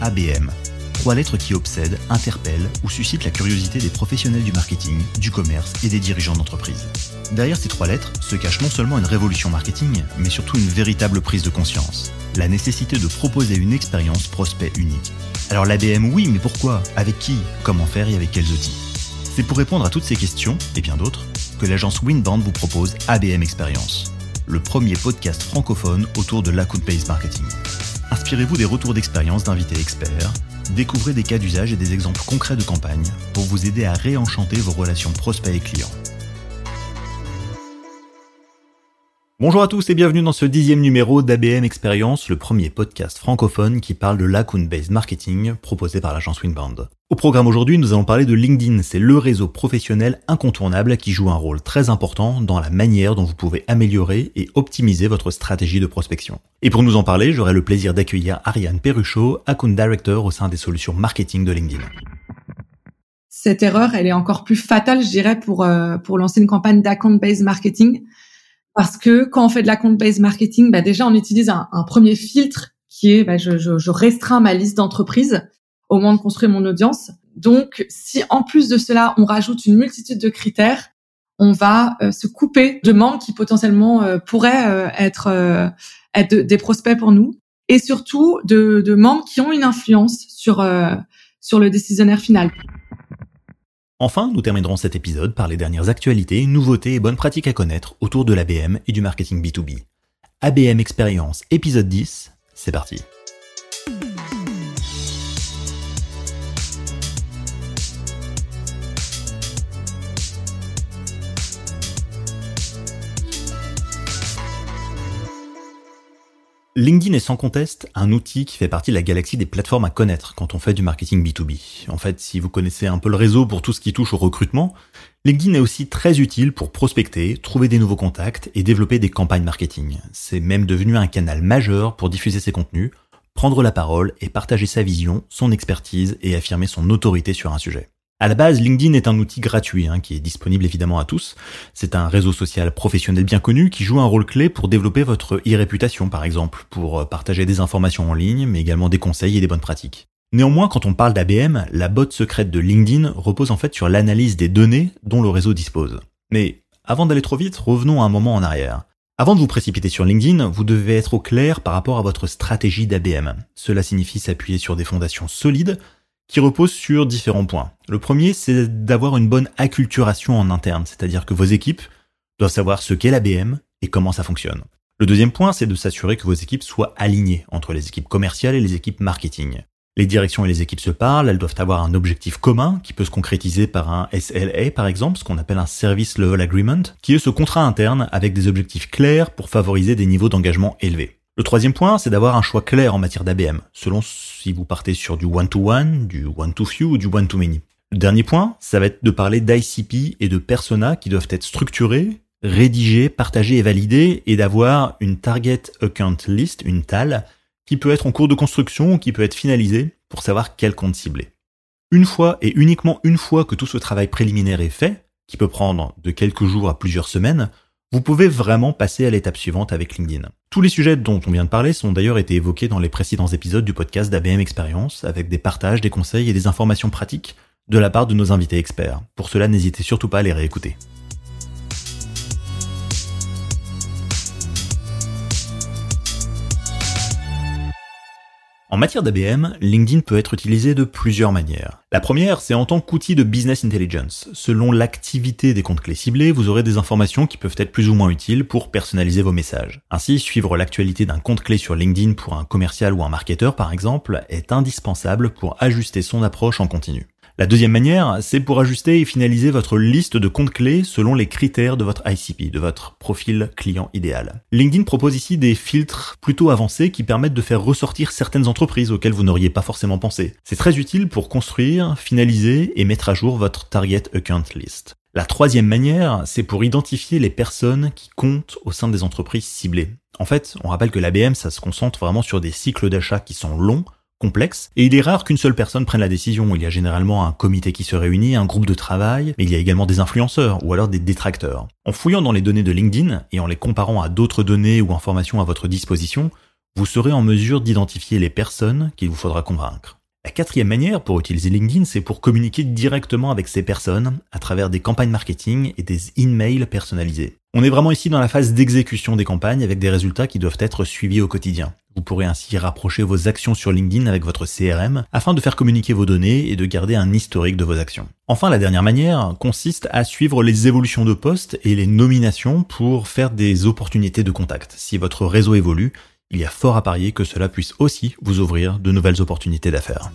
ABM. Trois lettres qui obsèdent, interpellent ou suscitent la curiosité des professionnels du marketing, du commerce et des dirigeants d'entreprise. Derrière ces trois lettres se cache non seulement une révolution marketing, mais surtout une véritable prise de conscience. La nécessité de proposer une expérience prospect unique. Alors l'ABM oui, mais pourquoi? Avec qui? Comment faire et avec quels outils? C'est pour répondre à toutes ces questions, et bien d'autres, que l'agence Winband vous propose ABM Experience, le premier podcast francophone autour de l'account-based marketing. Inspirez-vous des retours d'expérience d'invités experts, découvrez des cas d'usage et des exemples concrets de campagne pour vous aider à réenchanter vos relations prospects et clients. Bonjour à tous et bienvenue dans ce dixième numéro d'ABM Experience, le premier podcast francophone qui parle de l'account-based marketing proposé par l'agence Winband. Au programme aujourd'hui, nous allons parler de LinkedIn. C'est le réseau professionnel incontournable qui joue un rôle très important dans la manière dont vous pouvez améliorer et optimiser votre stratégie de prospection. Et pour nous en parler, j'aurai le plaisir d'accueillir Ariane Perruchot, Account Director au sein des solutions marketing de LinkedIn cette erreur, elle est encore plus fatale, je dirais, pour euh, pour lancer une campagne d'account-based marketing. Parce que quand on fait de la compte-based marketing, bah déjà on utilise un, premier filtre qui est bah, je, je, je, restreins ma liste d'entreprises au moment de construire mon audience. Donc si en plus de cela on rajoute une multitude de critères, on va euh, se couper de membres qui potentiellement euh, pourraient euh, être, être des prospects pour nous et surtout de, de membres qui ont une influence sur sur le décisionnaire final. Enfin, nous terminerons cet épisode par les dernières actualités, nouveautés et bonnes pratiques à connaître autour de l'ABM et du marketing B2B. ABM Experience épisode 10, c'est parti. LinkedIn est sans conteste un outil qui fait partie de la galaxie des plateformes à connaître quand on fait du marketing B2B. En fait, si vous connaissez un peu le réseau pour tout ce qui touche au recrutement, LinkedIn est aussi très utile pour prospecter, trouver des nouveaux contacts et développer des campagnes marketing. C'est même devenu un canal majeur pour diffuser ses contenus, prendre la parole et partager sa vision, son expertise et affirmer son autorité sur un sujet. À la base, LinkedIn est un outil gratuit hein, qui est disponible évidemment à tous. C'est un réseau social professionnel bien connu qui joue un rôle clé pour développer votre e-réputation par exemple, pour euh, partager des informations en ligne, mais également des conseils et des bonnes pratiques. Néanmoins, quand on parle d'ABM, la botte secrète de LinkedIn repose en fait sur l'analyse des données dont le réseau dispose. Mais avant d'aller trop vite, revenons un moment en arrière. Avant de vous précipiter sur LinkedIn, vous devez être au clair par rapport à votre stratégie d'ABM. Cela signifie s'appuyer sur des fondations solides qui repose sur différents points. Le premier, c'est d'avoir une bonne acculturation en interne, c'est-à-dire que vos équipes doivent savoir ce qu'est l'ABM et comment ça fonctionne. Le deuxième point, c'est de s'assurer que vos équipes soient alignées entre les équipes commerciales et les équipes marketing. Les directions et les équipes se parlent, elles doivent avoir un objectif commun qui peut se concrétiser par un SLA par exemple, ce qu'on appelle un Service Level Agreement, qui est ce contrat interne avec des objectifs clairs pour favoriser des niveaux d'engagement élevés. Le troisième point, c'est d'avoir un choix clair en matière d'ABM, selon si vous partez sur du one-to-one, du one-to-few ou du one-to-many. Le dernier point, ça va être de parler d'ICP et de persona qui doivent être structurés, rédigés, partagés et validés, et d'avoir une target account list, une TAL, qui peut être en cours de construction ou qui peut être finalisée pour savoir quel compte cibler. Une fois et uniquement une fois que tout ce travail préliminaire est fait, qui peut prendre de quelques jours à plusieurs semaines, vous pouvez vraiment passer à l'étape suivante avec LinkedIn. Tous les sujets dont on vient de parler sont d'ailleurs été évoqués dans les précédents épisodes du podcast d'ABM Experience, avec des partages, des conseils et des informations pratiques de la part de nos invités experts. Pour cela, n'hésitez surtout pas à les réécouter. En matière d'ABM, LinkedIn peut être utilisé de plusieurs manières. La première, c'est en tant qu'outil de business intelligence. Selon l'activité des comptes clés ciblés, vous aurez des informations qui peuvent être plus ou moins utiles pour personnaliser vos messages. Ainsi, suivre l'actualité d'un compte clé sur LinkedIn pour un commercial ou un marketeur par exemple est indispensable pour ajuster son approche en continu. La deuxième manière, c'est pour ajuster et finaliser votre liste de comptes clés selon les critères de votre ICP, de votre profil client idéal. LinkedIn propose ici des filtres plutôt avancés qui permettent de faire ressortir certaines entreprises auxquelles vous n'auriez pas forcément pensé. C'est très utile pour construire, finaliser et mettre à jour votre target account list. La troisième manière, c'est pour identifier les personnes qui comptent au sein des entreprises ciblées. En fait, on rappelle que l'ABM, ça se concentre vraiment sur des cycles d'achat qui sont longs, complexe, et il est rare qu'une seule personne prenne la décision. Il y a généralement un comité qui se réunit, un groupe de travail, mais il y a également des influenceurs ou alors des détracteurs. En fouillant dans les données de LinkedIn et en les comparant à d'autres données ou informations à votre disposition, vous serez en mesure d'identifier les personnes qu'il vous faudra convaincre. La quatrième manière pour utiliser LinkedIn, c'est pour communiquer directement avec ces personnes à travers des campagnes marketing et des emails personnalisés. On est vraiment ici dans la phase d'exécution des campagnes avec des résultats qui doivent être suivis au quotidien. Vous pourrez ainsi rapprocher vos actions sur LinkedIn avec votre CRM afin de faire communiquer vos données et de garder un historique de vos actions. Enfin, la dernière manière consiste à suivre les évolutions de postes et les nominations pour faire des opportunités de contact. Si votre réseau évolue, il y a fort à parier que cela puisse aussi vous ouvrir de nouvelles opportunités d'affaires.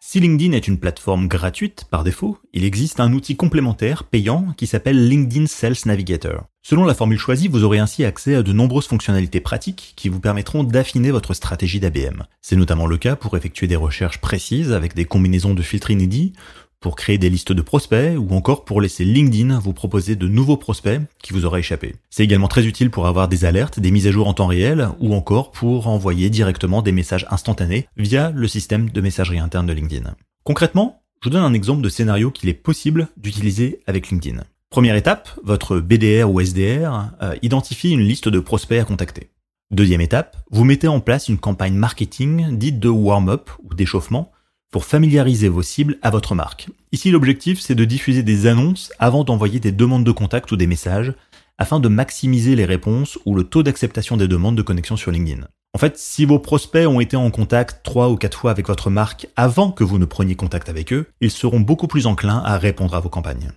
Si LinkedIn est une plateforme gratuite par défaut, il existe un outil complémentaire payant qui s'appelle LinkedIn Sales Navigator. Selon la formule choisie, vous aurez ainsi accès à de nombreuses fonctionnalités pratiques qui vous permettront d'affiner votre stratégie d'ABM. C'est notamment le cas pour effectuer des recherches précises avec des combinaisons de filtres inédits pour créer des listes de prospects ou encore pour laisser LinkedIn vous proposer de nouveaux prospects qui vous auraient échappé. C'est également très utile pour avoir des alertes, des mises à jour en temps réel ou encore pour envoyer directement des messages instantanés via le système de messagerie interne de LinkedIn. Concrètement, je vous donne un exemple de scénario qu'il est possible d'utiliser avec LinkedIn. Première étape, votre BDR ou SDR euh, identifie une liste de prospects à contacter. Deuxième étape, vous mettez en place une campagne marketing dite de warm-up ou d'échauffement pour familiariser vos cibles à votre marque. Ici, l'objectif, c'est de diffuser des annonces avant d'envoyer des demandes de contact ou des messages, afin de maximiser les réponses ou le taux d'acceptation des demandes de connexion sur LinkedIn. En fait, si vos prospects ont été en contact trois ou quatre fois avec votre marque avant que vous ne preniez contact avec eux, ils seront beaucoup plus enclins à répondre à vos campagnes.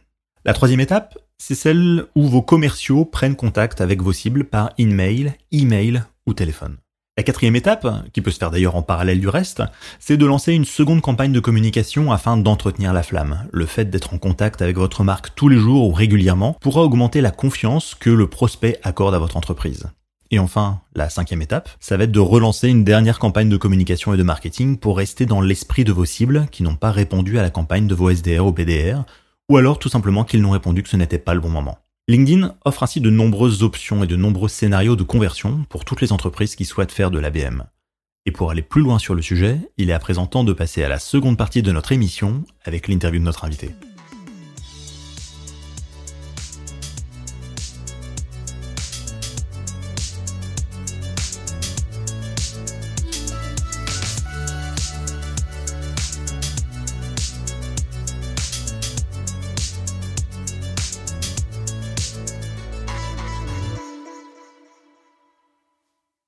La troisième étape, c'est celle où vos commerciaux prennent contact avec vos cibles par email, email ou téléphone. La quatrième étape, qui peut se faire d'ailleurs en parallèle du reste, c'est de lancer une seconde campagne de communication afin d'entretenir la flamme. Le fait d'être en contact avec votre marque tous les jours ou régulièrement pourra augmenter la confiance que le prospect accorde à votre entreprise. Et enfin, la cinquième étape, ça va être de relancer une dernière campagne de communication et de marketing pour rester dans l'esprit de vos cibles qui n'ont pas répondu à la campagne de vos SDR ou PDR, ou alors tout simplement qu'ils n'ont répondu que ce n'était pas le bon moment. LinkedIn offre ainsi de nombreuses options et de nombreux scénarios de conversion pour toutes les entreprises qui souhaitent faire de l'ABM. Et pour aller plus loin sur le sujet, il est à présent temps de passer à la seconde partie de notre émission avec l'interview de notre invité.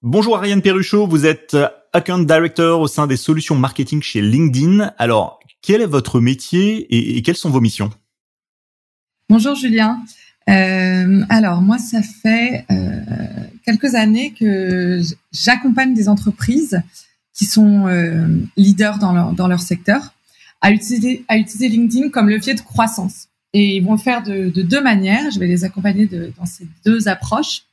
Bonjour Ariane Perruchot, vous êtes euh, Account Director au sein des solutions marketing chez LinkedIn. Alors, quel est votre métier et, quelles sont vos missions? Bonjour Julien. Euh, alors moi, ça fait euh, quelques années que j'accompagne des entreprises qui sont leaders dans leur, dans leur secteur à utiliser, à utiliser LinkedIn comme levier de croissance. Et ils vont le faire de, de deux manières. Je vais les accompagner de, dans ces deux approches.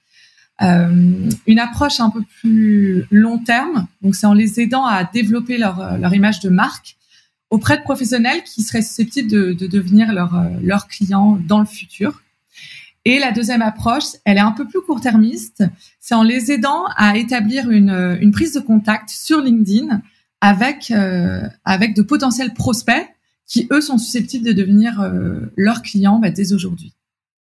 Euh, une approche un peu plus long terme, donc c'est en les aidant à développer leur, leur image de marque auprès de professionnels qui seraient susceptibles de, de devenir leur, leur client dans le futur. Et la deuxième approche, elle est un peu plus court-termiste, c'est en les aidant à établir une, une prise de contact sur LinkedIn avec, euh, avec de potentiels prospects qui, eux, sont susceptibles de devenir euh, leurs clients bah, dès aujourd'hui.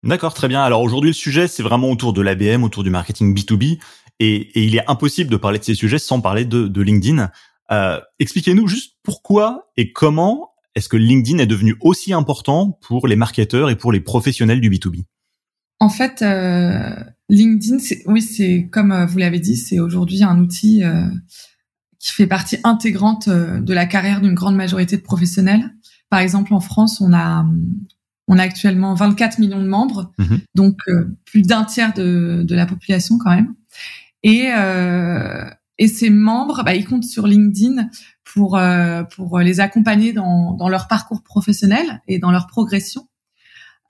D'accord, très bien. Alors aujourd'hui, le sujet, c'est vraiment autour de l'ABM, autour du marketing B2B. Et, il est impossible de parler de ces sujets sans parler de, LinkedIn. Euh, Expliquez-nous juste pourquoi et comment est-ce que LinkedIn est devenu aussi important pour les marketeurs et pour les professionnels du B2B En fait, euh, LinkedIn, oui, c'est comme euh, vous l'avez dit, c'est aujourd'hui un outil euh, qui fait partie intégrante de la carrière d'une grande majorité de professionnels. Par exemple, en France, on a on a actuellement 24 millions de membres, mhm. donc euh, plus d'un tiers de, de, la population quand même. Et, euh, et ces membres, bah, ils comptent sur LinkedIn pour euh, pour les accompagner dans, dans leur parcours professionnel et dans leur progression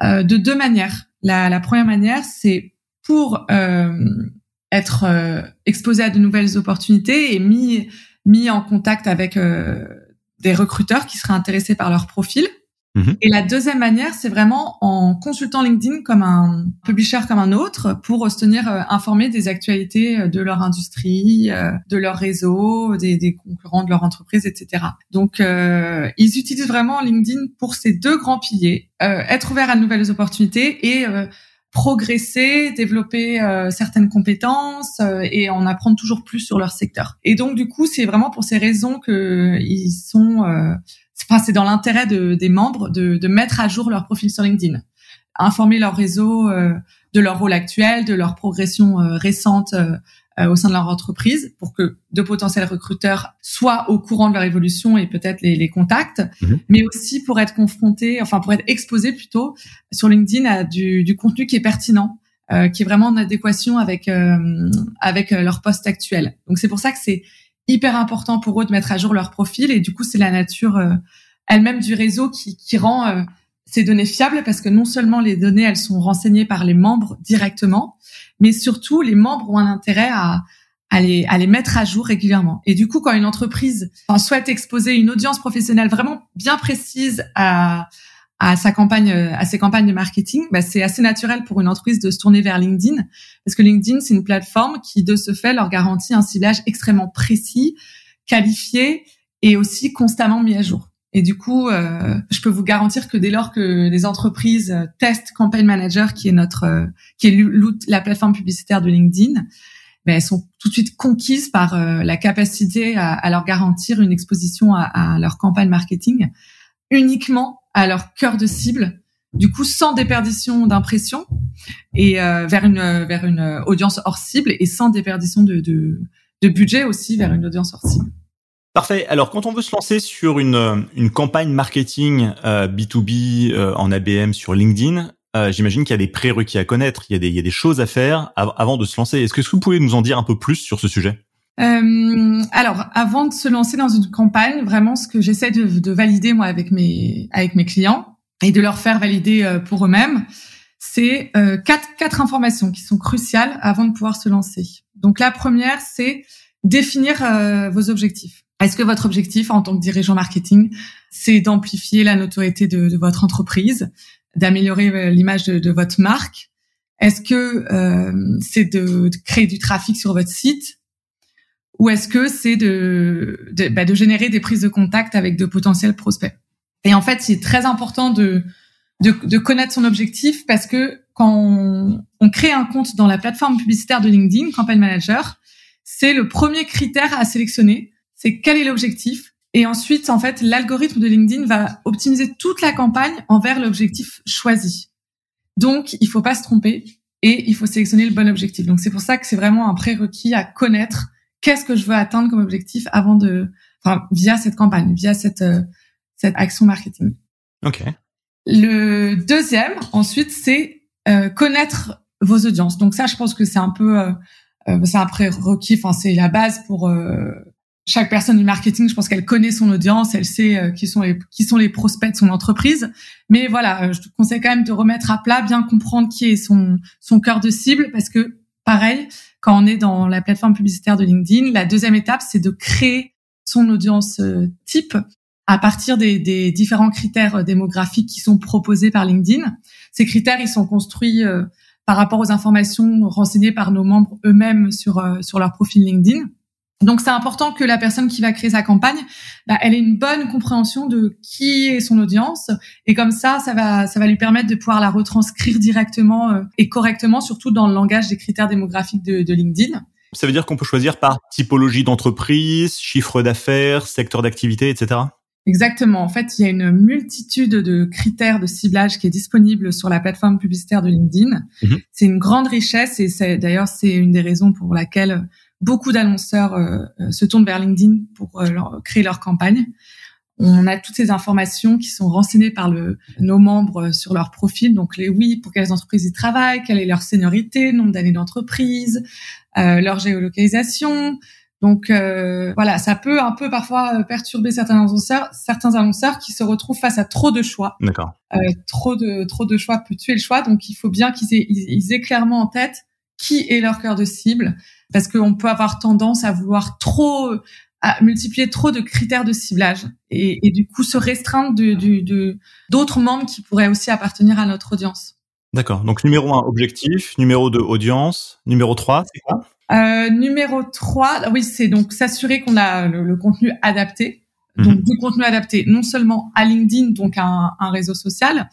euh, de deux manières. La, la première manière, c'est pour euh, être euh, exposé à de nouvelles opportunités et mis mis en contact avec des recruteurs qui seraient intéressés par leur profil. Mhm. Et la deuxième manière, c'est vraiment en consultant LinkedIn comme un publisher comme un autre pour se tenir euh, informé des actualités euh, de leur industrie, euh, de leur réseau, des, des, concurrents de leur entreprise, etc. Donc, euh, ils utilisent vraiment LinkedIn pour ces deux grands piliers être ouvert à de nouvelles opportunités et progresser, développer euh, certaines compétences euh, et en apprendre toujours plus sur leur secteur. Et donc du coup, c'est vraiment pour ces raisons que ils sont, euh, enfin c'est dans l'intérêt de, des membres de, de, mettre à jour leur profil sur LinkedIn, informer leur réseau de leur rôle actuel, de leur progression récente euh, au sein de leur entreprise pour que de potentiels recruteurs soient au courant de leur évolution et peut-être les, les contacts, mhm. mais aussi pour être confrontés, enfin pour être exposés plutôt sur LinkedIn à du, du contenu qui est pertinent, euh, qui est vraiment en adéquation avec euh, avec leur poste actuel. Donc c'est pour ça que c'est hyper important pour eux de mettre à jour leur profil et du coup c'est la nature elle-même du réseau qui, qui rend ces données fiables parce que non seulement les données elles sont renseignées par les membres directement, mais surtout les membres ont un intérêt à, à les, à les mettre à jour régulièrement. Et du coup, quand une entreprise souhaite exposer une audience professionnelle vraiment bien précise à, à sa campagne, à ses campagnes de marketing, bah, c'est assez naturel pour une entreprise de se tourner vers LinkedIn, parce que LinkedIn c'est une plateforme qui, de ce fait, leur garantit un ciblage extrêmement précis, qualifié et aussi constamment mis à jour. Et du coup, euh, je peux vous garantir que dès lors que les entreprises testent Campaign Manager, qui est notre, euh, qui est la plateforme publicitaire de LinkedIn, ben, elles sont tout de suite conquises par euh, la capacité à, à, leur garantir une exposition à, à, leur campagne marketing uniquement à leur cœur de cible, du coup sans déperdition d'impression et euh, vers une vers une audience hors cible et sans déperdition de, de, budget aussi vers une audience hors cible. Parfait. Alors, quand on veut se lancer sur une, euh, une campagne marketing euh, B2B euh, en ABM sur LinkedIn, euh, j'imagine qu'il y a des prérequis à connaître, il y a des, il y a des choses à faire avant de se lancer. Est-ce que vous pouvez nous en dire un peu plus sur ce sujet? Euh, alors, avant de se lancer dans une campagne, vraiment, ce que j'essaie de, de, valider moi avec mes avec mes clients et de leur faire valider pour eux-mêmes, c'est euh, quatre quatre informations qui sont cruciales avant de pouvoir se lancer. Donc, la première, c'est définir vos objectifs. Est-ce que votre objectif en tant que dirigeant marketing, c'est d'amplifier la notoriété de, votre entreprise, d'améliorer euh, l'image de, votre marque? Est-ce que euh, c'est de, créer du trafic sur votre site? Ou est-ce que c'est de, bah, de, générer des prises de contact avec de potentiels prospects? Et en fait, c'est très important de, de, connaître son objectif parce que quand on, on crée un compte dans la plateforme publicitaire de LinkedIn, Campaign Manager, c'est le premier critère à sélectionner c'est quel est l'objectif. Et ensuite, en fait, l'algorithme de LinkedIn va optimiser toute la campagne envers l'objectif choisi. Donc, il faut pas se tromper et il faut sélectionner le bon objectif. Donc, c'est pour ça que c'est vraiment un prérequis à connaître qu'est-ce que je veux atteindre comme objectif avant de, enfin, via cette campagne, via cette euh, cette action marketing. Ok. Le deuxième, ensuite, c'est euh, connaître vos audiences. Donc ça, je pense que c'est un peu, euh, euh c'est un prérequis. Enfin, c'est la base pour chaque personne du marketing, je pense qu'elle connaît son audience, elle sait euh, qui sont les qui sont les prospects de son entreprise. Mais voilà, euh, je te conseille quand même de remettre à plat, bien comprendre qui est son son cœur de cible, parce que pareil, quand on est dans la plateforme publicitaire de LinkedIn, la deuxième étape, c'est de créer son audience euh, type à partir des, différents critères démographiques qui sont proposés par LinkedIn. Ces critères, ils sont construits par rapport aux informations renseignées par nos membres eux-mêmes sur leur profil LinkedIn. Donc c'est important que la personne qui va créer sa campagne, bah, elle ait une bonne compréhension de qui est son audience et comme ça, ça va, ça va lui permettre de pouvoir la retranscrire directement euh, et correctement, surtout dans le langage des critères démographiques de, de LinkedIn. Ça veut dire qu'on peut choisir par typologie d'entreprise, chiffre d'affaires, secteur d'activité, etc. Exactement. En fait, il y a une multitude de critères de ciblage qui est disponible sur la plateforme publicitaire de LinkedIn. Mhm. C'est une grande richesse et c'est d'ailleurs c'est une des raisons pour laquelle beaucoup d'annonceurs euh, euh, se tournent vers LinkedIn pour euh, créer leur campagne. On a toutes ces informations qui sont renseignées par le, nos membres sur leur profil. Donc les oui, pour quelles entreprises ils travaillent, quelle est leur seniorité, nombre d'années d'entreprise, leur géolocalisation. Donc voilà, ça peut un peu parfois perturber certains annonceurs, certains annonceurs qui se retrouvent face à trop de choix. D'accord. trop de trop de choix peut tuer le choix. Donc il faut bien qu'ils aient, ils aient clairement en tête qui est leur cœur de cible, parce qu'on peut avoir tendance à vouloir trop à multiplier trop de critères de ciblage et, et du coup se restreindre de d'autres membres qui pourraient aussi appartenir à notre audience. D'accord. Donc numéro un, objectif. Numéro deux, audience. Numéro trois, c'est quoi? Euh, Numéro trois, oui, c'est donc s'assurer qu'on a le, contenu adapté. Donc mhm. du contenu adapté non seulement à LinkedIn, donc un, un réseau social,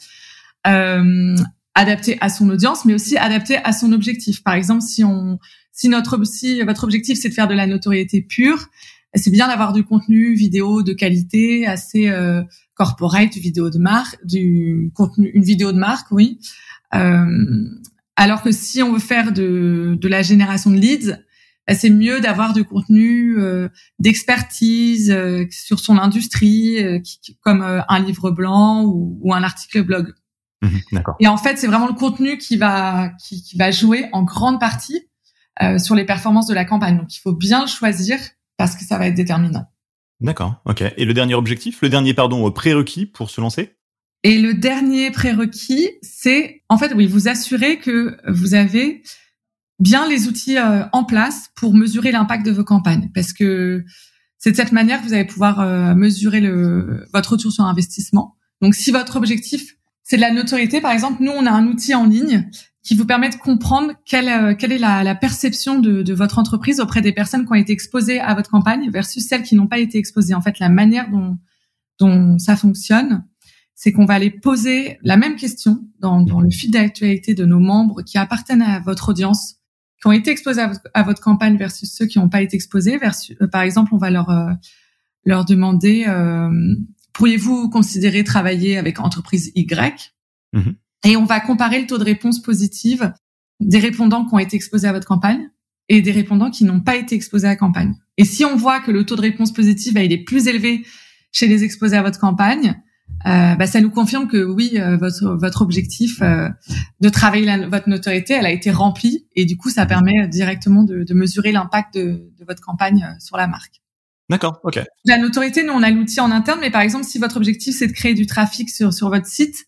euh, adapté à son audience, mais aussi adapté à son objectif. Par exemple, si on, si notre, si votre objectif c'est de faire de la notoriété pure, c'est bien d'avoir du contenu vidéo de qualité, assez euh, corporate, vidéo de marque, du contenu, une vidéo de marque, oui. Euh, alors que si on veut faire de, de la génération de leads, bah, c'est mieux d'avoir du contenu euh, d'expertise euh, sur son industrie, euh, comme un livre blanc ou, ou un article blog. Mmh Et en fait, c'est vraiment le contenu qui va qui, qui va jouer en grande partie sur les performances de la campagne. Donc, il faut bien le choisir parce que ça va être déterminant. D'accord, ok. Et le dernier objectif, le dernier, pardon, prérequis pour se lancer? Et le dernier prérequis, c'est en fait, oui, vous assurer que vous avez bien les outils euh, en place pour mesurer l'impact de vos campagnes, parce que c'est de cette manière que vous allez pouvoir euh, mesurer le, votre retour sur investissement. Donc, si votre objectif c'est de la notoriété, par exemple, nous on a un outil en ligne qui vous permet de comprendre quelle, euh, quelle est la, la perception de, de, votre entreprise auprès des personnes qui ont été exposées à votre campagne versus celles qui n'ont pas été exposées. En fait, la manière dont, dont ça fonctionne, c'est qu'on va aller poser la même question dans, dans le fil d'actualité de nos membres qui appartiennent à votre audience, qui ont été exposés à votre, campagne versus ceux qui n'ont pas été exposés. Versus, euh, par exemple, on va leur euh, leur demander euh, pourriez-vous considérer travailler avec entreprise Y? Mhm. Et on va comparer le taux de réponse positive des répondants qui ont été exposés à votre campagne et des répondants qui n'ont pas été exposés à la campagne. Et si on voit que le taux de réponse positive il est plus élevé chez les exposés à votre campagne, euh, bah, ça nous confirme que oui, euh, votre votre objectif euh, de travailler votre notoriété, elle a été remplie et du coup, ça permet directement de, de mesurer l'impact de, de, votre campagne sur la marque. D'accord, ok. La notoriété, nous on a l'outil en interne, mais par exemple, si votre objectif c'est de créer du trafic sur sur votre site,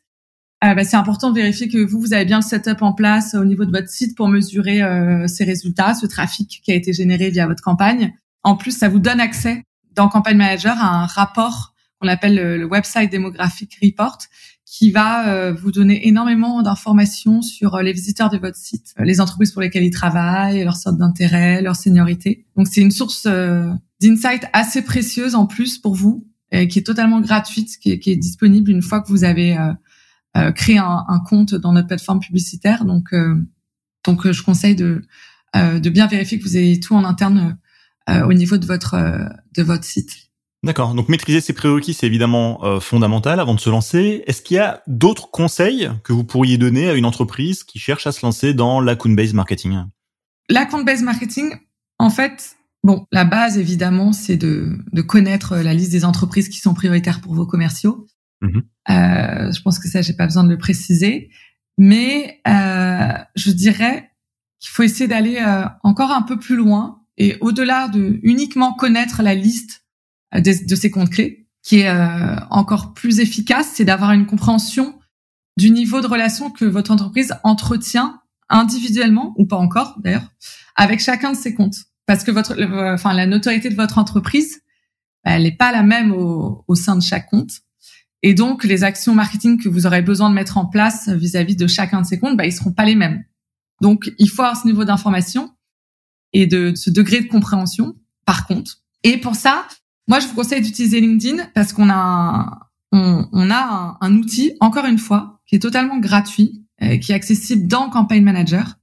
euh, bah, c'est important de vérifier que vous, vous avez bien le setup en place au niveau de votre site pour mesurer euh, ces résultats, ce trafic qui a été généré via votre campagne. En plus, ça vous donne accès dans Campaign Manager à un rapport qu'on appelle le, Website Demographic Report qui va euh, vous donner énormément d'informations sur les visiteurs de votre site, les entreprises pour lesquelles ils travaillent, leur sorte d'intérêt, leur seniorité. Donc c'est une source d'insight assez précieuse en plus pour vous, qui est totalement gratuite, qui est, qui est, disponible une fois que vous avez euh, créer un, un, compte dans notre plateforme publicitaire. Donc, euh, donc euh, je conseille de, de bien vérifier que vous avez tout en interne au niveau de votre, de votre site. D'accord. Donc maîtriser ces prérequis, c'est évidemment euh, fondamental avant de se lancer. Est-ce qu'il y a d'autres conseils que vous pourriez donner à une entreprise qui cherche à se lancer dans l'account-based marketing? L'account-based marketing, en fait, bon, la base évidemment, c'est de, de connaître la liste des entreprises qui sont prioritaires pour vos commerciaux. Mmh euh, je pense que ça, j'ai pas besoin de le préciser. Mais euh, je dirais qu'il faut essayer d'aller euh, encore un peu plus loin et au-delà de uniquement connaître la liste de, de ces comptes clés, qui est euh, encore plus efficace, c'est d'avoir une compréhension du niveau de relation que votre entreprise entretient individuellement ou pas encore d'ailleurs avec chacun de ses comptes, parce que votre, enfin la notoriété de votre entreprise, elle n'est pas la même au, au sein de chaque compte. Et donc, les actions marketing que vous aurez besoin de mettre en place vis-à-vis de chacun de ces comptes, bah, ils seront pas les mêmes. Donc, il faut avoir ce niveau d'information et de, ce degré de compréhension par compte. Et pour ça, moi, je vous conseille d'utiliser LinkedIn parce qu'on a un, on, on a un, outil, encore une fois, qui est totalement gratuit, euh, qui est accessible dans Campaign Manager,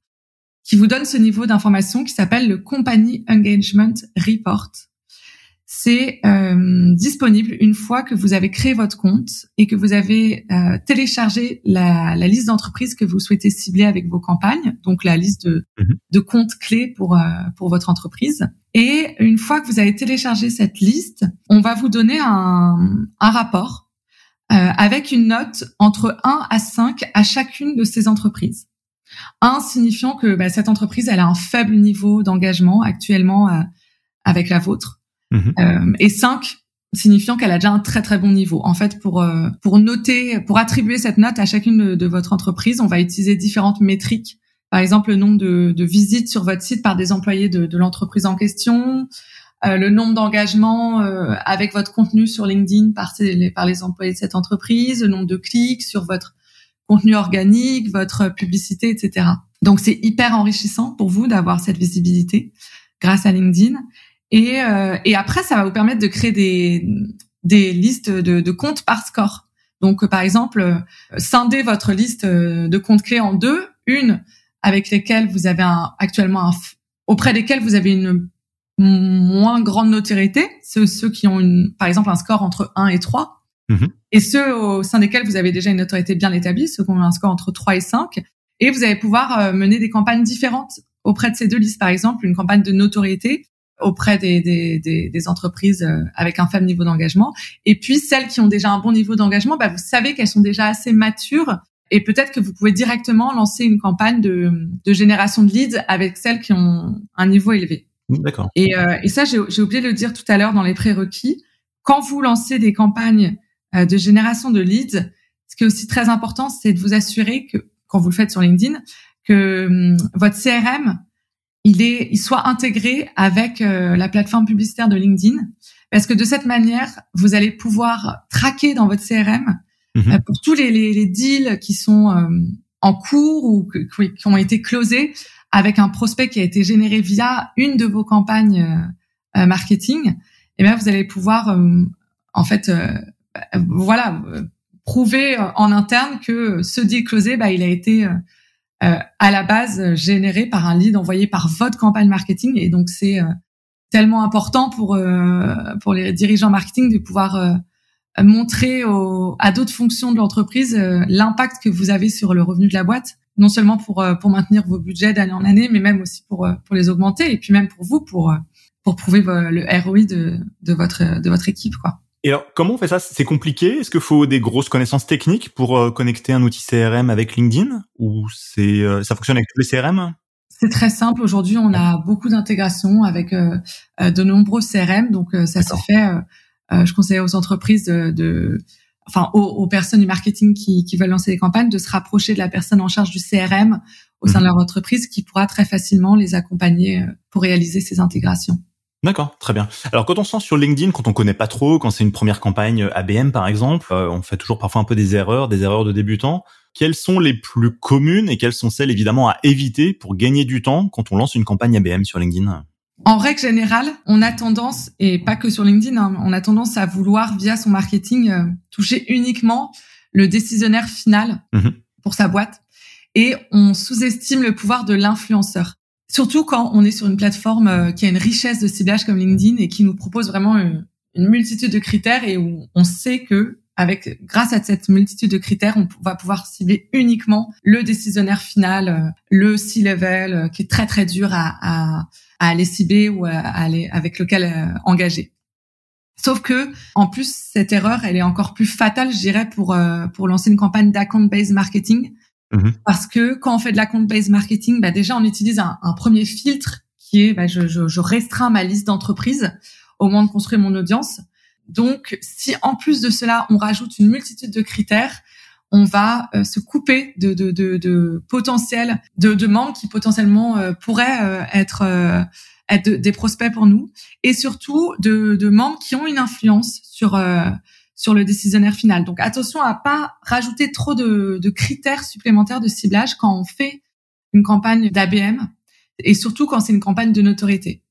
qui vous donne ce niveau d'information qui s'appelle le Company Engagement Report c'est euh, disponible une fois que vous avez créé votre compte et que vous avez euh, téléchargé la, la liste d'entreprises que vous souhaitez cibler avec vos campagnes, donc la liste de, mhm. de comptes clés pour euh, pour votre entreprise. Et une fois que vous avez téléchargé cette liste, on va vous donner un, un rapport euh, avec une note entre 1 à 5 à chacune de ces entreprises. 1 signifiant que bah, cette entreprise elle a un faible niveau d'engagement actuellement euh, avec la vôtre Mhm. Euh, et 5 signifiant qu'elle a déjà un très très bon niveau. En fait, pour euh, pour noter, pour attribuer cette note à chacune de, votre entreprise, on va utiliser différentes métriques. Par exemple, le nombre de, de visites sur votre site par des employés de, de l'entreprise en question, euh, le nombre d'engagements euh, avec votre contenu sur LinkedIn par, les, par les employés de cette entreprise, le nombre de clics sur votre contenu organique, votre publicité, etc. Donc, c'est hyper enrichissant pour vous d'avoir cette visibilité grâce à LinkedIn. Et, euh, et après, ça va vous permettre de créer des, des listes de, de comptes par score. Donc, par exemple, scinder votre liste de comptes clés en deux, une avec lesquelles vous avez un, actuellement un, auprès desquels vous avez une moins grande notoriété, ceux, ceux qui ont une, par exemple un score entre 1 et 3, mhm. et ceux au sein desquels vous avez déjà une notoriété bien établie, ceux qui ont un score entre 3 et 5, et vous allez pouvoir euh, mener des campagnes différentes auprès de ces deux listes, par exemple une campagne de notoriété auprès des, des, des, des entreprises euh, avec un faible niveau d'engagement, et puis celles qui ont déjà un bon niveau d'engagement, bah, vous savez qu'elles sont déjà assez matures et peut-être que vous pouvez directement lancer une campagne de, de génération de leads avec celles qui ont un niveau élevé. D'accord. Et, euh, et ça, j'ai oublié de le dire tout à l'heure dans les prérequis. Quand vous lancez des campagnes euh, de génération de leads, ce qui est aussi très important, c'est de vous assurer que quand vous le faites sur LinkedIn, que hum, votre CRM il est, il soit intégré avec euh, la plateforme publicitaire de LinkedIn, parce que de cette manière, vous allez pouvoir traquer dans votre CRM mhm. pour tous les, les, les, deals qui sont en cours ou qui ont été closés avec un prospect qui a été généré via une de vos campagnes euh, euh, marketing, eh bien vous allez pouvoir euh, en fait voilà prouver en interne que ce deal closé bah, il a été à la base généré par un lead envoyé par votre campagne marketing et donc c'est tellement important pour pour les dirigeants marketing de pouvoir montrer à d'autres fonctions de l'entreprise l'impact que vous avez sur le revenu de la boîte non seulement pour euh, pour maintenir vos budgets d'année en année, mais même aussi pour euh, pour les augmenter et puis même pour vous pour euh, pour prouver le ROI de de votre de votre équipe quoi. Et alors, comment on fait ça? C'est compliqué? Est-ce qu'il faut des grosses connaissances techniques pour connecter un outil CRM avec LinkedIn? Ou c'est ça fonctionne avec tous les CRM C'est très simple. Aujourd'hui, on a beaucoup d'intégrations avec de nombreux CRM, donc ça se fait. Je conseille aux entreprises de, de enfin aux, personnes du marketing qui, qui, veulent lancer des campagnes, de se rapprocher de la personne en charge du CRM au sein de mhm. leur entreprise qui pourra très facilement les accompagner euh, pour réaliser ces intégrations. D'accord, très bien. Alors quand on se lance sur LinkedIn, quand on connaît pas trop, quand c'est une première campagne ABM par exemple, euh, on fait toujours parfois un peu des erreurs, des erreurs de débutants. Quelles sont les plus communes et quelles sont celles évidemment à éviter pour gagner du temps quand on lance une campagne ABM sur LinkedIn? En règle générale, on a tendance, et pas que sur LinkedIn, hein, on a tendance à vouloir, via son marketing, euh, toucher uniquement le décisionnaire final mhm. pour sa boîte. Et on sous-estime le pouvoir de l'influenceur. Surtout quand on est sur une plateforme euh, qui a une richesse de ciblage comme LinkedIn et qui nous propose vraiment une, multitude de critères et où on sait que avec grâce à cette multitude de critères, on va pouvoir cibler uniquement le décisionnaire final, euh, le C-level, qui est très très dur à, à à aller cibler ou à aller avec lequel euh, engager. Sauf que, en plus, cette erreur, elle est encore plus fatale, je dirais, pour euh, pour lancer une campagne d'account-based marketing, mhm. parce que quand on fait de l'account-based marketing, bah déjà on utilise un, un premier filtre qui est, bah, je, je, je restreins ma liste d'entreprises au moment de construire mon audience. Donc, si en plus de cela, on rajoute une multitude de critères, on va euh, se couper de, de, de, de potentiels de, membres qui potentiellement euh, pourraient euh, être être des prospects pour nous et surtout de, de membres qui ont une influence sur sur le décisionnaire final. Donc attention à pas rajouter trop de, de critères supplémentaires de ciblage quand on fait une campagne d'ABM et surtout quand c'est une campagne de notoriété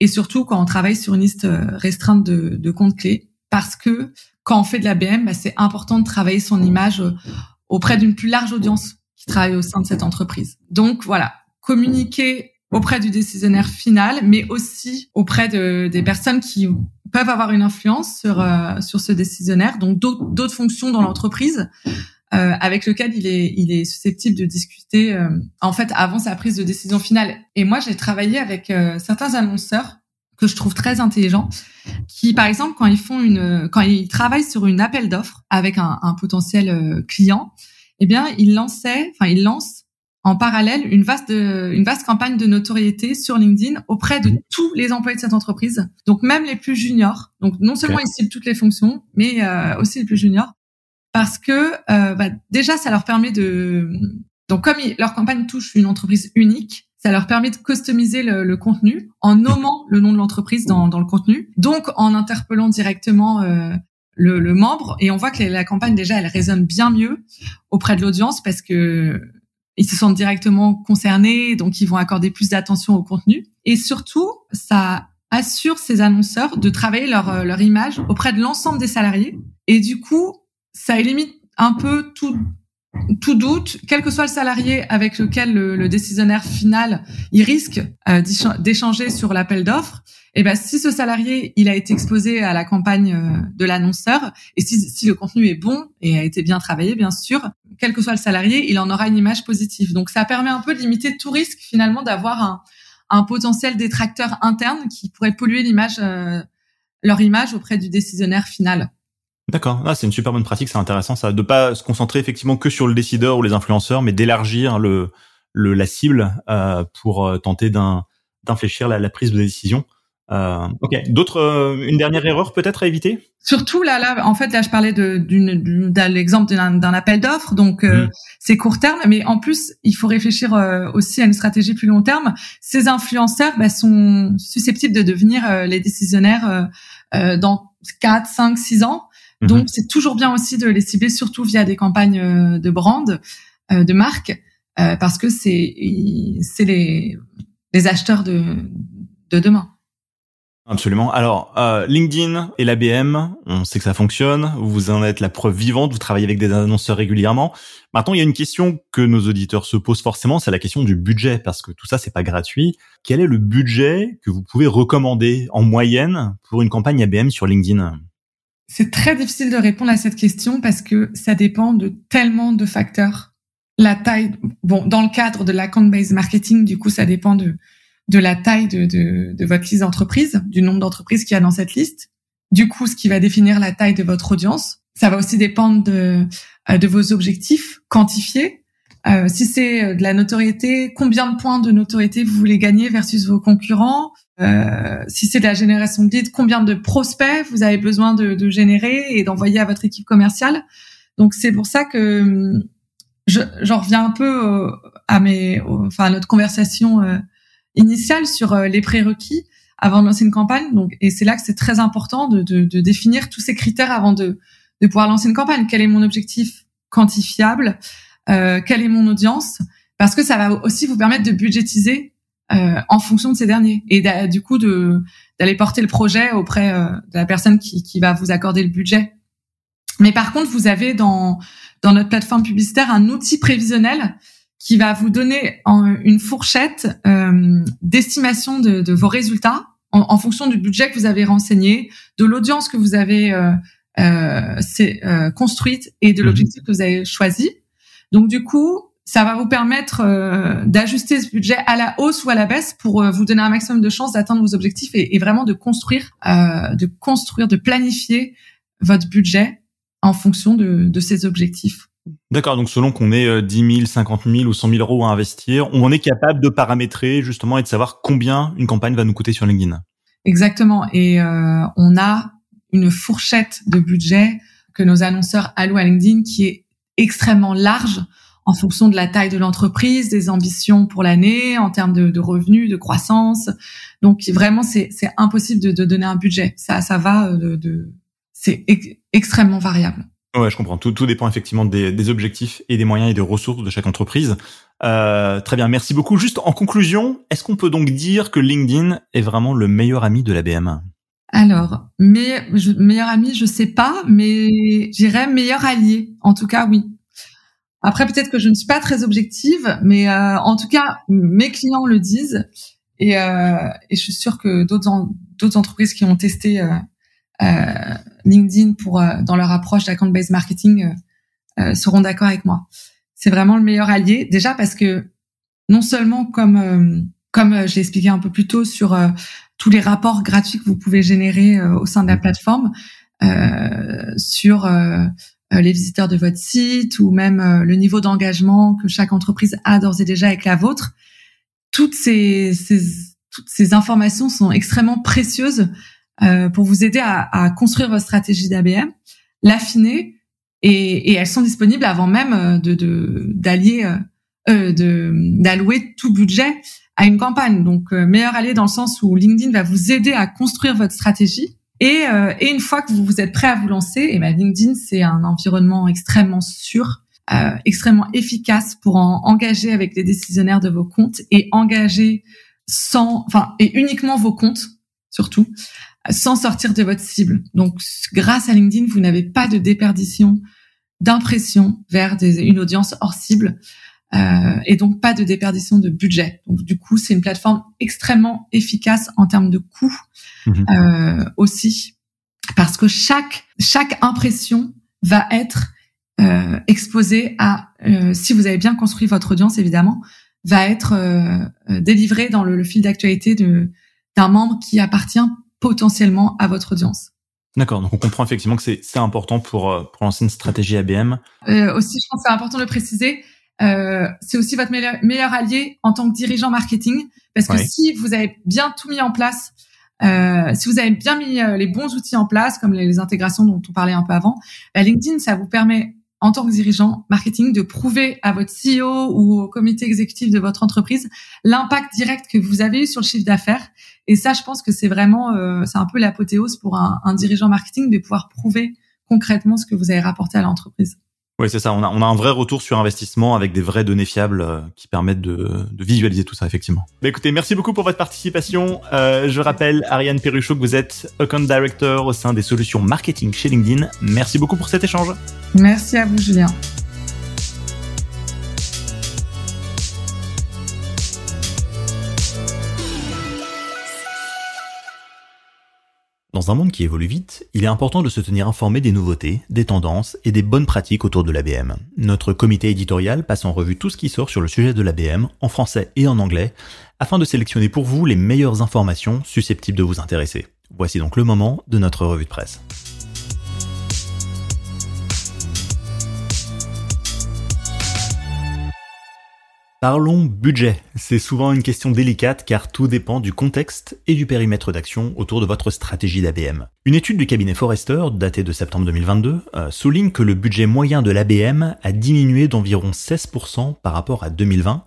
et surtout quand on travaille sur une liste restreinte de, de comptes clés parce que quand on fait de la BM, bah, c'est important de travailler son image euh, auprès d'une plus large audience qui travaille au sein de cette entreprise. Donc voilà, communiquer auprès du décisionnaire final, mais aussi auprès de, des personnes qui peuvent avoir une influence sur euh, sur ce décisionnaire, donc d'autres fonctions dans l'entreprise euh, avec lequel il est il est susceptible de discuter en fait avant sa prise de décision finale. Et moi, j'ai travaillé avec certains annonceurs que je trouve très intelligent, qui par exemple quand ils font une, quand ils travaillent sur une appel d'offres avec un, un, potentiel euh, client, eh bien ils lançaient, enfin ils lancent en parallèle une vaste de, une vaste campagne de notoriété sur LinkedIn auprès de tous les employés de cette entreprise, donc même les plus juniors. Donc non seulement ils ciblent toutes les fonctions, mais euh, aussi les plus juniors, parce que euh, bah, déjà ça leur permet de donc comme leur campagne touche une entreprise unique, ça leur permet de customiser le, contenu en nommant le nom de l'entreprise dans, le contenu, donc en interpellant directement euh, le, membre. Et on voit que la, campagne déjà, elle résonne bien mieux auprès de l'audience parce que ils se sentent directement concernés, donc ils vont accorder plus d'attention au contenu. Et surtout, ça assure ces annonceurs de travailler leur, leur image auprès de l'ensemble des salariés. Et du coup, ça élimine un peu tout tout doute, quel que soit le salarié avec lequel le, décisionnaire final il risque euh, d'échanger sur l'appel d'offres, et eh ben si ce salarié il a été exposé à la campagne euh, de l'annonceur et si, si, le contenu est bon et a été bien travaillé bien sûr, quel que soit le salarié, il en aura une image positive. Donc ça permet un peu de limiter tout risque finalement d'avoir un, un potentiel détracteur interne qui pourrait polluer l'image euh, leur image auprès du décisionnaire final. D'accord, ah, c'est une super bonne pratique, c'est intéressant ça, de pas se concentrer effectivement que sur le décideur ou les influenceurs, mais d'élargir le, le la cible euh, pour euh, tenter d'infléchir la, la, prise de décision. Euh, ok, d'autres, euh, une dernière erreur peut-être à éviter? Surtout là, là, en fait, là, je parlais de, d'une, d'un l'exemple d'un, appel d'offres, donc euh, mmh. c'est court terme, mais en plus, il faut réfléchir aussi à une stratégie plus long terme. Ces influenceurs bah, sont susceptibles de devenir les décisionnaires dans 4, 5, 6 ans. Mhm. Donc, c'est toujours bien aussi de les cibler, surtout via des campagnes euh, de brand, euh, de marque, euh, parce que c'est c'est les, les acheteurs de, de demain. Absolument. Alors, euh, LinkedIn et l'ABM, on sait que ça fonctionne. Vous en êtes la preuve vivante. Vous travaillez avec des annonceurs régulièrement. Maintenant, il y a une question que nos auditeurs se posent forcément, c'est la question du budget, parce que tout ça, c'est pas gratuit. Quel est le budget que vous pouvez recommander en moyenne pour une campagne ABM sur LinkedIn? C'est très difficile de répondre à cette question parce que ça dépend de tellement de facteurs. La taille, bon, dans le cadre de l'account-based marketing, du coup, ça dépend de, de la taille de, de, de votre liste d'entreprise, du nombre d'entreprises qu'il y a dans cette liste. Du coup, ce qui va définir la taille de votre audience. Ça va aussi dépendre de, euh, de vos objectifs quantifiés. Euh, si c'est euh, de la notoriété, combien de points de notoriété vous voulez gagner versus vos concurrents? Euh, si c'est de la génération de leads, combien de prospects vous avez besoin de, de générer et d'envoyer à votre équipe commerciale? Donc c'est pour ça que hum, j'en reviens un peu à mes, enfin notre conversation euh, initiale sur euh, les prérequis avant de lancer une campagne. Donc et c'est là que c'est très important de, de, de, définir tous ces critères avant de, de pouvoir lancer une campagne. Quel est mon objectif quantifiable? Euh, Quelle est mon audience? Parce que ça va aussi vous permettre de budgétiser euh, en fonction de ces derniers et du coup de d'aller porter le projet auprès euh, de la personne qui, qui va vous accorder le budget. Mais par contre, vous avez dans dans notre plateforme publicitaire un outil prévisionnel qui va vous donner en, une fourchette euh, d'estimation de, de, vos résultats en, en, fonction du budget que vous avez renseigné, de l'audience que vous avez euh, euh, construite et de mmh. l'objectif que vous avez choisi. Donc du coup, ça va vous permettre euh, d'ajuster ce budget à la hausse ou à la baisse pour euh, vous donner un maximum de chances d'atteindre vos objectifs et, et, vraiment de construire, euh, de construire, de planifier votre budget en fonction de, de ces objectifs. D'accord, donc selon qu'on ait 10 000, 50 000 ou 100 000 euros à investir, on est capable de paramétrer justement et de savoir combien une campagne va nous coûter sur LinkedIn. Exactement, et euh, on a une fourchette de budget que nos annonceurs allouent à LinkedIn qui est extrêmement large en fonction de la taille de l'entreprise, des ambitions pour l'année, en termes de, de, revenus, de croissance. Donc vraiment, c'est impossible de, de, donner un budget. Ça, ça va euh, de, de c'est extrêmement variable. Ouais, je comprends. Tout, tout dépend effectivement des, des, objectifs et des moyens et des ressources de chaque entreprise. Euh, très bien, merci beaucoup. Juste en conclusion, est-ce qu'on peut donc dire que LinkedIn est vraiment le meilleur ami de la BM Alors, meilleur ami, je sais pas, mais j'irais meilleur allié. En tout cas, oui. Après, peut-être que je ne suis pas très objective, mais euh, en tout cas, mes clients le disent. Et, euh, et je suis sûre que d'autres entreprises qui ont testé euh, euh LinkedIn pour euh, dans leur approche d'account-based marketing euh, seront d'accord avec moi. C'est vraiment le meilleur allié. Déjà parce que non seulement comme comme je l'ai expliqué un peu plus tôt sur tous les rapports gratuits que vous pouvez générer au sein de la plateforme, sur les visiteurs de votre site ou même euh, le niveau d'engagement que chaque entreprise a d'ores et déjà avec la vôtre. Toutes ces, ces toutes ces informations sont extrêmement précieuses euh, pour vous aider à, à construire votre stratégie d'ABM, l'affiner et, et, elles sont disponibles avant même de d'allier euh, de d'allouer tout budget à une campagne. Donc meilleur allié dans le sens où LinkedIn va vous aider à construire votre stratégie et, euh, et une fois que vous, vous êtes prêt à vous lancer, et ben LinkedIn c'est un environnement extrêmement sûr, euh, extrêmement efficace pour en engager avec les décisionnaires de vos comptes et engager sans, enfin et uniquement vos comptes surtout, sans sortir de votre cible. Donc grâce à LinkedIn, vous n'avez pas de déperdition d'impression vers des, une audience hors cible euh, et donc pas de déperdition de budget. Donc du coup, c'est une plateforme extrêmement efficace en termes de coûts mhm. euh, aussi, parce que chaque chaque impression va être euh, exposée à, euh, si vous avez bien construit votre audience évidemment, va être euh, euh, délivrée dans le, le fil d'actualité de d'un membre qui appartient potentiellement à votre audience. D'accord, donc on comprend effectivement que c'est important pour, pour lancer une stratégie ABM. Euh, aussi, je pense que c'est important de le préciser, euh, c'est aussi votre meilleur, allié en tant que dirigeant marketing, parce que si vous avez bien tout mis en place, euh, si vous avez bien mis euh, les bons outils en place, comme les, intégrations dont on parlait un peu avant, bah, LinkedIn, ça vous permet en tant que dirigeant marketing de prouver à votre CEO ou au comité exécutif de votre entreprise l'impact direct que vous avez eu sur le chiffre d'affaires. Et ça, je pense que c'est vraiment, euh, c'est un peu l'apothéose pour un, un dirigeant marketing de pouvoir prouver concrètement ce que vous avez rapporté à l'entreprise. Oui, c'est ça. On a, on a un vrai retour sur investissement avec des vraies données fiables euh, qui permettent de, de, visualiser tout ça, effectivement. Bah, écoutez, merci beaucoup pour votre participation. Euh, je rappelle, Ariane Perruchot, que vous êtes Account Director au sein des solutions marketing chez LinkedIn. Merci beaucoup pour cet échange. Merci à vous, Julien. Dans un monde qui évolue vite, il est important de se tenir informé des nouveautés, des tendances et des bonnes pratiques autour de l'ABM. Notre comité éditorial passe en revue tout ce qui sort sur le sujet de l'ABM, en français et en anglais, afin de sélectionner pour vous les meilleures informations susceptibles de vous intéresser. Voici donc le moment de notre revue de presse. Parlons budget. C'est souvent une question délicate car tout dépend du contexte et du périmètre d'action autour de votre stratégie d'ABM. Une étude du cabinet Forrester, datée de septembre 2022, euh, souligne que le budget moyen de l'ABM a diminué d'environ 16% par rapport à 2020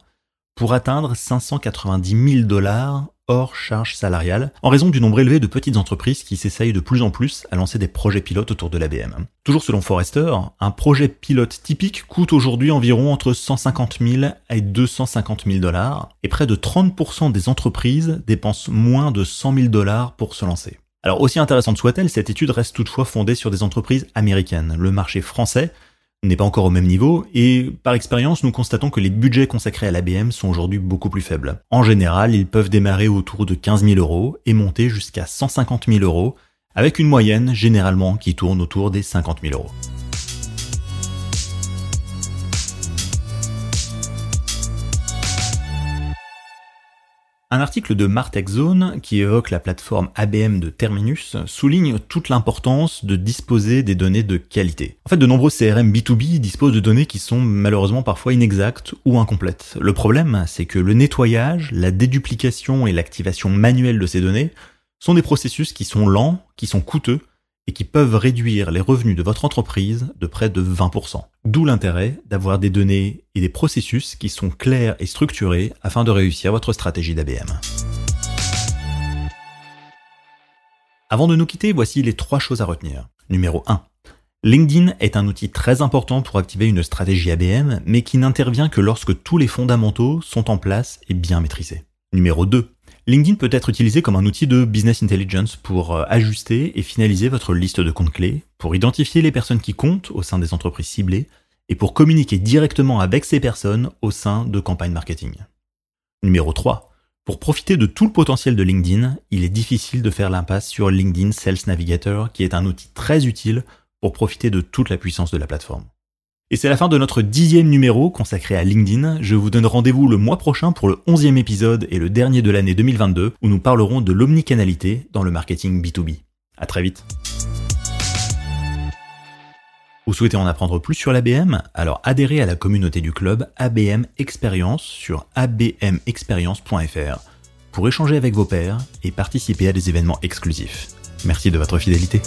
pour atteindre 590 000 dollars hors charge salariale, en raison du nombre élevé de petites entreprises qui s'essayent de plus en plus à lancer des projets pilotes autour de l'ABM. Toujours selon Forrester, un projet pilote typique coûte aujourd'hui environ entre 150 000 et 250 000 dollars, et près de 30% des entreprises dépensent moins de 100 000 dollars pour se lancer. Alors aussi intéressante soit-elle, cette étude reste toutefois fondée sur des entreprises américaines. Le marché français n'est pas encore au même niveau, et par expérience, nous constatons que les budgets consacrés à l'ABM sont aujourd'hui beaucoup plus faibles. En général, ils peuvent démarrer autour de 15 000 euros et monter jusqu'à 150 000 euros, avec une moyenne généralement qui tourne autour des 50 000 euros. Un article de Martech Zone, qui évoque la plateforme ABM de Terminus, souligne toute l'importance de disposer des données de qualité. En fait, de nombreux CRM B2B disposent de données qui sont malheureusement parfois inexactes ou incomplètes. Le problème, c'est que le nettoyage, la déduplication et l'activation manuelle de ces données sont des processus qui sont lents, qui sont coûteux et qui peuvent réduire les revenus de votre entreprise de près de 20%. D'où l'intérêt d'avoir des données et des processus qui sont clairs et structurés afin de réussir votre stratégie d'ABM. Avant de nous quitter, voici les trois choses à retenir. Numéro 1. LinkedIn est un outil très important pour activer une stratégie ABM, mais qui n'intervient que lorsque tous les fondamentaux sont en place et bien maîtrisés. Numéro 2. LinkedIn peut être utilisé comme un outil de business intelligence pour euh, ajuster et finaliser votre liste de comptes clés, pour identifier les personnes qui comptent au sein des entreprises ciblées et pour communiquer directement avec ces personnes au sein de campagnes marketing. Numéro 3. Pour profiter de tout le potentiel de LinkedIn, il est difficile de faire l'impasse sur LinkedIn Sales Navigator qui est un outil très utile pour profiter de toute la puissance de la plateforme. Et c'est la fin de notre dixième numéro consacré à LinkedIn. Je vous donne rendez-vous le mois prochain pour le onzième épisode et le dernier de l'année 2022 où nous parlerons de l'omnicanalité dans le marketing B2B. À très vite. Vous souhaitez en apprendre plus sur l'ABM Alors adhérez à la communauté du club ABM Experience sur abmexperience.fr pour échanger avec vos pairs et participer à des événements exclusifs. Merci de votre fidélité.